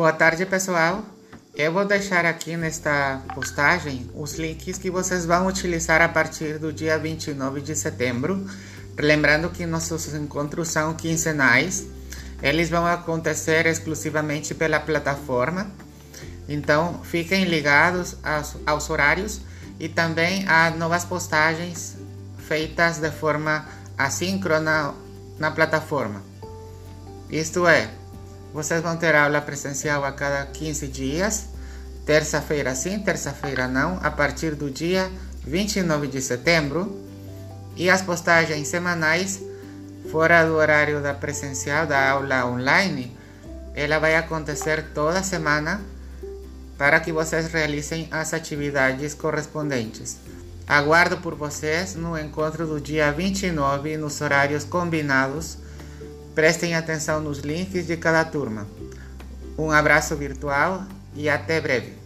Boa tarde, pessoal. Eu vou deixar aqui nesta postagem os links que vocês vão utilizar a partir do dia 29 de setembro. Lembrando que nossos encontros são quinzenais. Eles vão acontecer exclusivamente pela plataforma. Então, fiquem ligados aos, aos horários e também a novas postagens feitas de forma assíncrona na plataforma. Isto é, vocês vão ter aula presencial a cada 15 dias, terça-feira sim, terça-feira não, a partir do dia 29 de setembro, e as postagens semanais fora do horário da presencial da aula online, ela vai acontecer toda semana para que vocês realizem as atividades correspondentes. Aguardo por vocês no encontro do dia 29 nos horários combinados. Prestem atenção nos links de cada turma. Um abraço virtual e até breve.